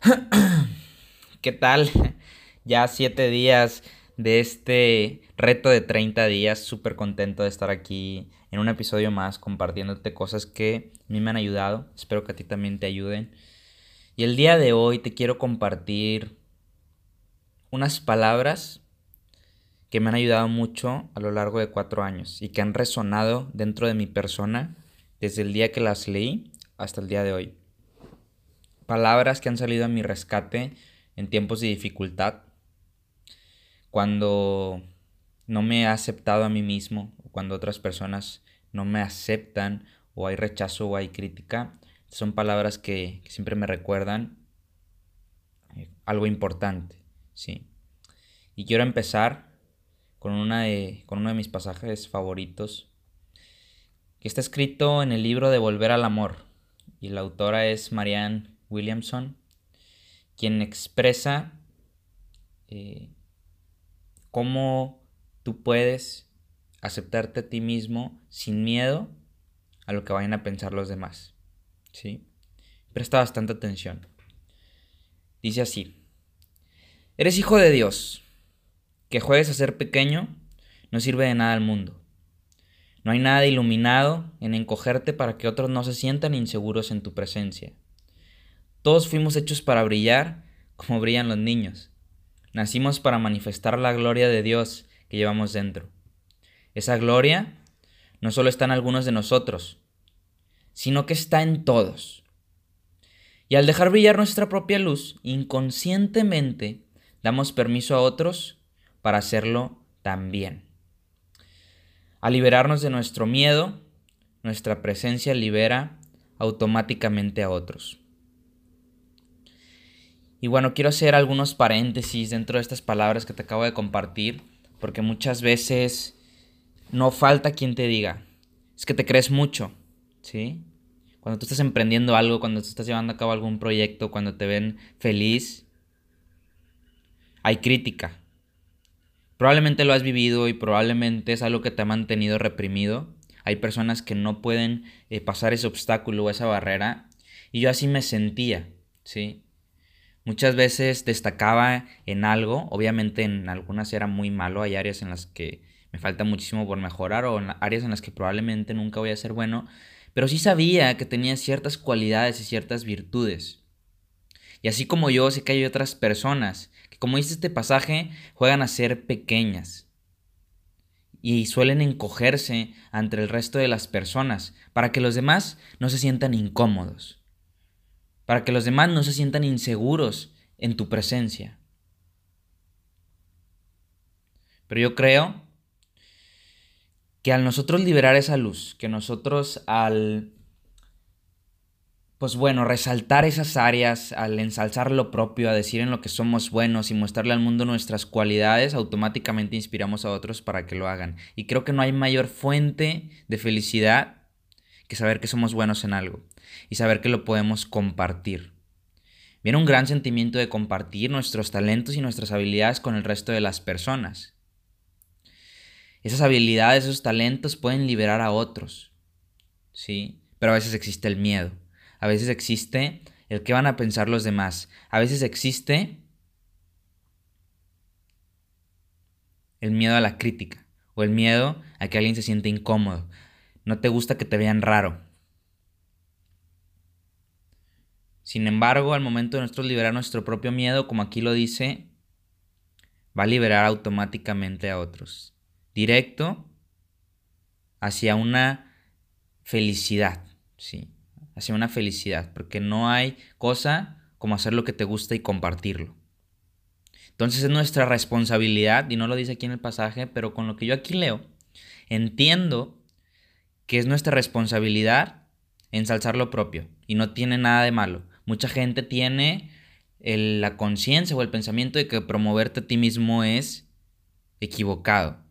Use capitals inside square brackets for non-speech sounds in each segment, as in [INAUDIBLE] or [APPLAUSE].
[CLEARS THROAT] ¿Qué tal? Ya siete días de este reto de 30 días. Súper contento de estar aquí en un episodio más compartiéndote cosas que a mí me han ayudado. Espero que a ti también te ayuden. Y el día de hoy te quiero compartir unas palabras que me han ayudado mucho a lo largo de cuatro años y que han resonado dentro de mi persona desde el día que las leí hasta el día de hoy palabras que han salido a mi rescate en tiempos de dificultad, cuando no me he aceptado a mí mismo, cuando otras personas no me aceptan, o hay rechazo o hay crítica, son palabras que, siempre me recuerdan eh, algo importante, ¿sí? Y quiero empezar con, una de, con uno de mis pasajes favoritos, que está escrito en el libro de Volver al Amor, y la autora es Marianne Williamson, quien expresa eh, cómo tú puedes aceptarte a ti mismo sin miedo a lo que vayan a pensar los demás. ¿Sí? Presta bastante atención. Dice así, eres hijo de Dios. Que juegues a ser pequeño no sirve de nada al mundo. No hay nada iluminado en encogerte para que otros no se sientan inseguros en tu presencia. Todos fuimos hechos para brillar como brillan los niños. Nacimos para manifestar la gloria de Dios que llevamos dentro. Esa gloria no solo está en algunos de nosotros, sino que está en todos. Y al dejar brillar nuestra propia luz, inconscientemente damos permiso a otros para hacerlo también. Al liberarnos de nuestro miedo, nuestra presencia libera automáticamente a otros. Y bueno, quiero hacer algunos paréntesis dentro de estas palabras que te acabo de compartir, porque muchas veces no falta quien te diga, es que te crees mucho, ¿sí? Cuando tú estás emprendiendo algo, cuando tú estás llevando a cabo algún proyecto, cuando te ven feliz, hay crítica. Probablemente lo has vivido y probablemente es algo que te ha mantenido reprimido. Hay personas que no pueden eh, pasar ese obstáculo o esa barrera. Y yo así me sentía, ¿sí? Muchas veces destacaba en algo, obviamente en algunas era muy malo, hay áreas en las que me falta muchísimo por mejorar o en áreas en las que probablemente nunca voy a ser bueno, pero sí sabía que tenía ciertas cualidades y ciertas virtudes. Y así como yo, sé que hay otras personas que, como dice este pasaje, juegan a ser pequeñas y suelen encogerse ante el resto de las personas para que los demás no se sientan incómodos para que los demás no se sientan inseguros en tu presencia. Pero yo creo que al nosotros liberar esa luz, que nosotros al, pues bueno, resaltar esas áreas, al ensalzar lo propio, a decir en lo que somos buenos y mostrarle al mundo nuestras cualidades, automáticamente inspiramos a otros para que lo hagan. Y creo que no hay mayor fuente de felicidad que saber que somos buenos en algo y saber que lo podemos compartir. Viene un gran sentimiento de compartir nuestros talentos y nuestras habilidades con el resto de las personas. Esas habilidades, esos talentos pueden liberar a otros, ¿sí? Pero a veces existe el miedo, a veces existe el que van a pensar los demás, a veces existe el miedo a la crítica o el miedo a que alguien se siente incómodo. No te gusta que te vean raro, Sin embargo, al momento de nosotros liberar nuestro propio miedo, como aquí lo dice, va a liberar automáticamente a otros. Directo hacia una felicidad, ¿sí? Hacia una felicidad, porque no hay cosa como hacer lo que te gusta y compartirlo. Entonces es nuestra responsabilidad, y no lo dice aquí en el pasaje, pero con lo que yo aquí leo, entiendo que es nuestra responsabilidad ensalzar lo propio y no tiene nada de malo. Mucha gente tiene la conciencia o el pensamiento de que promoverte a ti mismo es equivocado,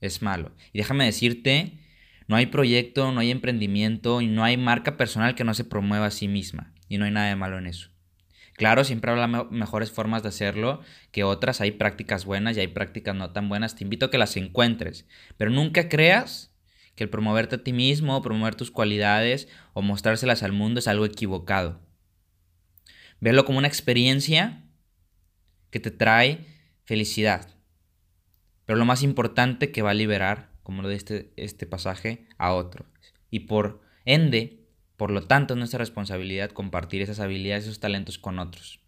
es malo. Y déjame decirte, no hay proyecto, no hay emprendimiento y no hay marca personal que no se promueva a sí misma. Y no hay nada de malo en eso. Claro, siempre habrá mejores formas de hacerlo que otras. Hay prácticas buenas y hay prácticas no tan buenas. Te invito a que las encuentres. Pero nunca creas que el promoverte a ti mismo, promover tus cualidades o mostrárselas al mundo es algo equivocado. Verlo como una experiencia que te trae felicidad. Pero lo más importante que va a liberar, como lo dice este pasaje, a otro. Y por ende, por lo tanto, es nuestra responsabilidad compartir esas habilidades, esos talentos con otros.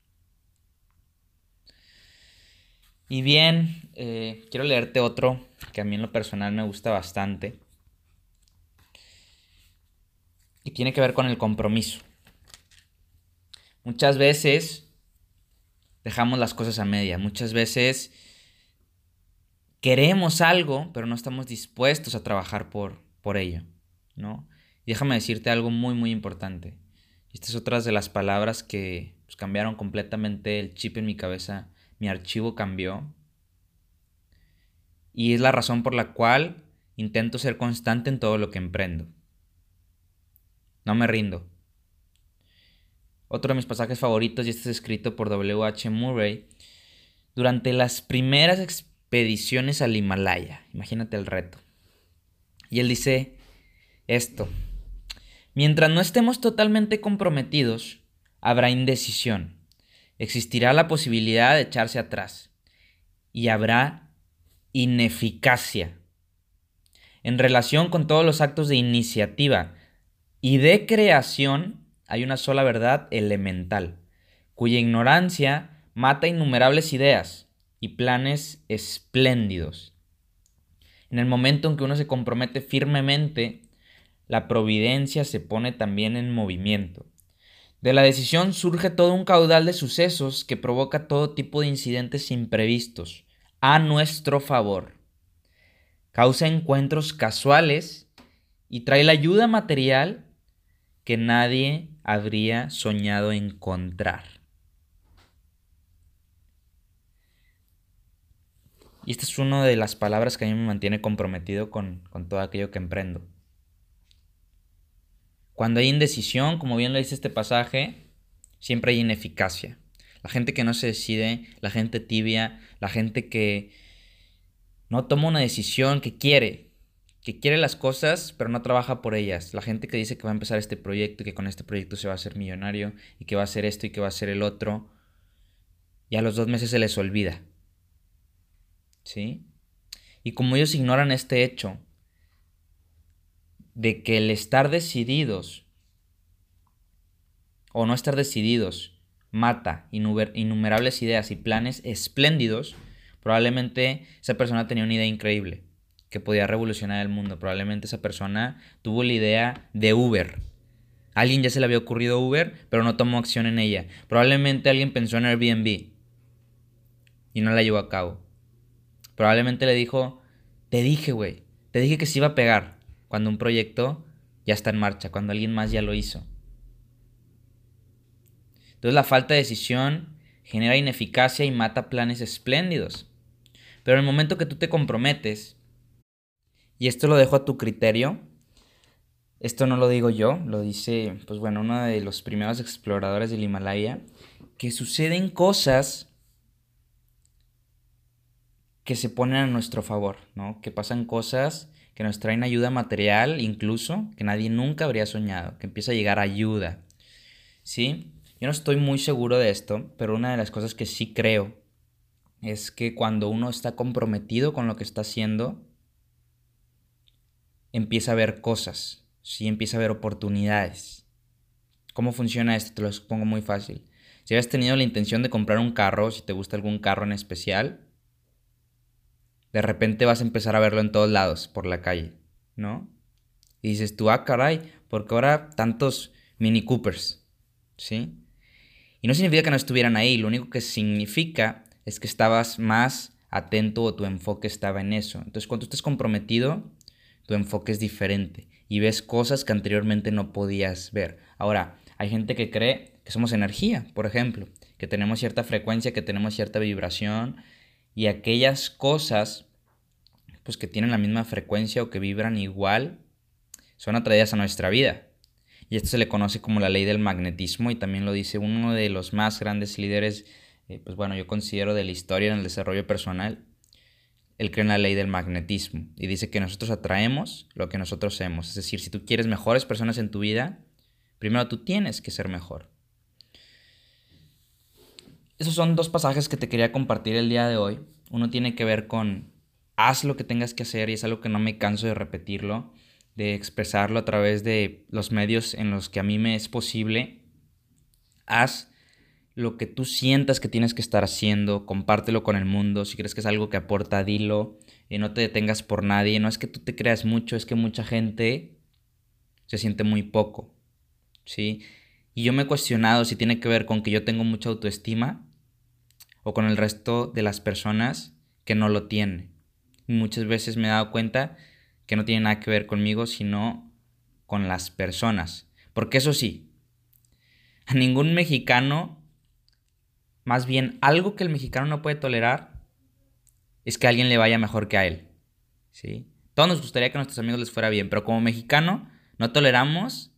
Y bien, eh, quiero leerte otro que a mí en lo personal me gusta bastante. Y tiene que ver con el compromiso. Muchas veces dejamos las cosas a media. Muchas veces queremos algo, pero no estamos dispuestos a trabajar por, por ello, ¿no? déjame decirte algo muy, muy importante. Estas es otra de las palabras que pues, cambiaron completamente el chip en mi cabeza. Mi archivo cambió. Y es la razón por la cual intento ser constante en todo lo que emprendo. No me rindo. Otro de mis pasajes favoritos, y este es escrito por W.H. Murray, durante las primeras expediciones al Himalaya. Imagínate el reto. Y él dice esto, Mientras no estemos totalmente comprometidos, habrá indecisión. Existirá la posibilidad de echarse atrás. Y habrá ineficacia. En relación con todos los actos de iniciativa y de creación, hay una sola verdad elemental, cuya ignorancia mata innumerables ideas y planes espléndidos. En el momento en que uno se compromete firmemente la providencia se pone también en movimiento. De la decisión surge todo un caudal de sucesos que provoca todo tipo de incidentes imprevistos a nuestro favor. Causa encuentros casuales y trae la ayuda material que nadie habría soñado encontrar. Y esta es una de las palabras que a mí me mantiene comprometido con, con todo aquello que emprendo. Cuando hay indecisión, como bien lo dice este pasaje, siempre hay ineficacia. La gente que no se decide, la gente tibia, la gente que no toma una decisión, que quiere, que quiere las cosas, pero no trabaja por ellas. La gente que dice que va a empezar este proyecto y que con este proyecto se va a hacer millonario y que va a hacer esto y que va a hacer el otro, y a los dos meses se les olvida. ¿Sí? Y como ellos ignoran este hecho, de que el estar decididos o no estar decididos mata innumerables ideas y planes espléndidos, probablemente esa persona tenía una idea increíble que podía revolucionar el mundo. Probablemente esa persona tuvo la idea de Uber. alguien ya se le había ocurrido Uber, pero no tomó acción en ella. Probablemente alguien pensó en Airbnb y no la llevó a cabo. Probablemente le dijo, te dije, güey, te dije que se iba a pegar cuando un proyecto ya está en marcha, cuando alguien más ya lo hizo. Entonces la falta de decisión genera ineficacia y mata planes espléndidos. Pero en el momento que tú te comprometes, y esto lo dejo a tu criterio, esto no lo digo yo, lo dice, pues bueno, uno de los primeros exploradores del Himalaya, que suceden cosas que se ponen a nuestro favor, ¿no? Que pasan cosas que nos traen ayuda material incluso, que nadie nunca habría soñado, que empieza a llegar ayuda. ¿Sí? Yo no estoy muy seguro de esto, pero una de las cosas que sí creo es que cuando uno está comprometido con lo que está haciendo, empieza a ver cosas, sí, empieza a ver oportunidades. ¿Cómo funciona esto? Te lo pongo muy fácil. Si habías tenido la intención de comprar un carro, si te gusta algún carro en especial, de repente vas a empezar a verlo en todos lados por la calle, ¿no? Y dices tú, ah, caray, porque ahora tantos Mini Coopers, ¿sí? Y no significa que no estuvieran ahí, lo único que significa es que estabas más atento o tu enfoque estaba en eso. Entonces, cuando tú estés comprometido, tu enfoque es diferente y ves cosas que anteriormente no podías ver. Ahora, hay gente que cree que somos energía, por ejemplo, que tenemos cierta frecuencia, que tenemos cierta vibración y aquellas cosas pues que tienen la misma frecuencia o que vibran igual son atraídas a nuestra vida. Y esto se le conoce como la ley del magnetismo y también lo dice uno de los más grandes líderes, eh, pues bueno, yo considero de la historia en el desarrollo personal, él cree en la ley del magnetismo y dice que nosotros atraemos lo que nosotros somos. Es decir, si tú quieres mejores personas en tu vida, primero tú tienes que ser mejor. Esos son dos pasajes que te quería compartir el día de hoy. Uno tiene que ver con haz lo que tengas que hacer y es algo que no me canso de repetirlo, de expresarlo a través de los medios en los que a mí me es posible. Haz lo que tú sientas que tienes que estar haciendo, compártelo con el mundo, si crees que es algo que aporta, dilo, y no te detengas por nadie, no es que tú te creas mucho, es que mucha gente se siente muy poco, ¿sí? Y yo me he cuestionado si tiene que ver con que yo tengo mucha autoestima o con el resto de las personas que no lo tienen. muchas veces me he dado cuenta que no tiene nada que ver conmigo, sino con las personas. Porque eso sí, a ningún mexicano más bien, algo que el mexicano no puede tolerar es que alguien le vaya mejor que a él. ¿sí? Todos nos gustaría que a nuestros amigos les fuera bien, pero como mexicano no toleramos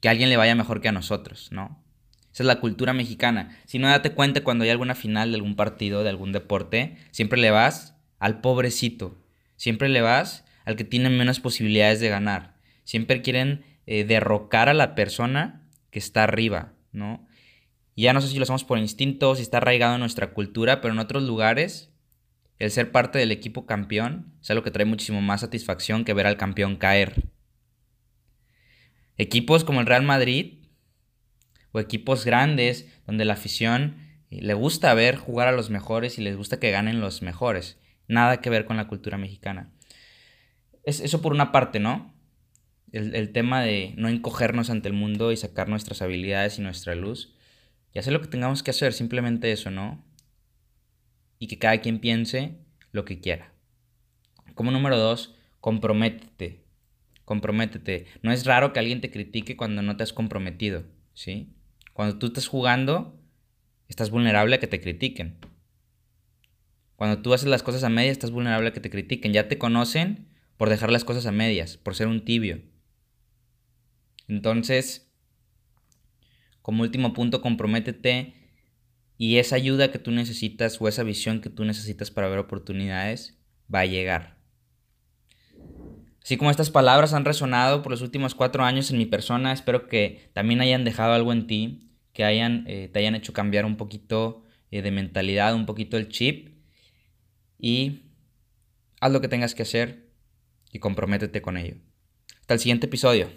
que alguien le vaya mejor que a nosotros, ¿no? Esa es la cultura mexicana. Si no date cuenta cuando hay alguna final de algún partido, de algún deporte, siempre le vas al pobrecito. Siempre le vas al que tiene menos posibilidades de ganar. Siempre quieren eh, derrocar a la persona que está arriba, ¿no? Ya no sé si lo hacemos por instinto, si está arraigado en nuestra cultura, pero en otros lugares el ser parte del equipo campeón es algo que trae muchísimo más satisfacción que ver al campeón caer. Equipos como el Real Madrid o equipos grandes donde la afición eh, le gusta ver jugar a los mejores y les gusta que ganen los mejores. Nada que ver con la cultura mexicana. Es eso por una parte, ¿no? El, el tema de no encogernos ante el mundo y sacar nuestras habilidades y nuestra luz y hacer lo que tengamos que hacer, simplemente eso, ¿no? Y que cada quien piense lo que quiera. Como número dos, comprométete. Comprométete. No es raro que alguien te critique cuando no te has comprometido, ¿sí? Cuando tú estás jugando, estás vulnerable a que te critiquen. Cuando tú haces las cosas a medias, estás vulnerable a que te critiquen. Ya te conocen por dejar las cosas a medias, por ser un tibio. Entonces, como último punto, comprométete y esa ayuda que tú necesitas o esa visión que tú necesitas para ver oportunidades va a llegar. Así como estas palabras han resonado por los últimos cuatro años en mi persona, espero que también hayan dejado algo en ti, que hayan, eh, te hayan hecho cambiar un poquito eh, de mentalidad, un poquito el chip y haz lo que tengas que hacer y comprométete con ello. Hasta el siguiente episodio.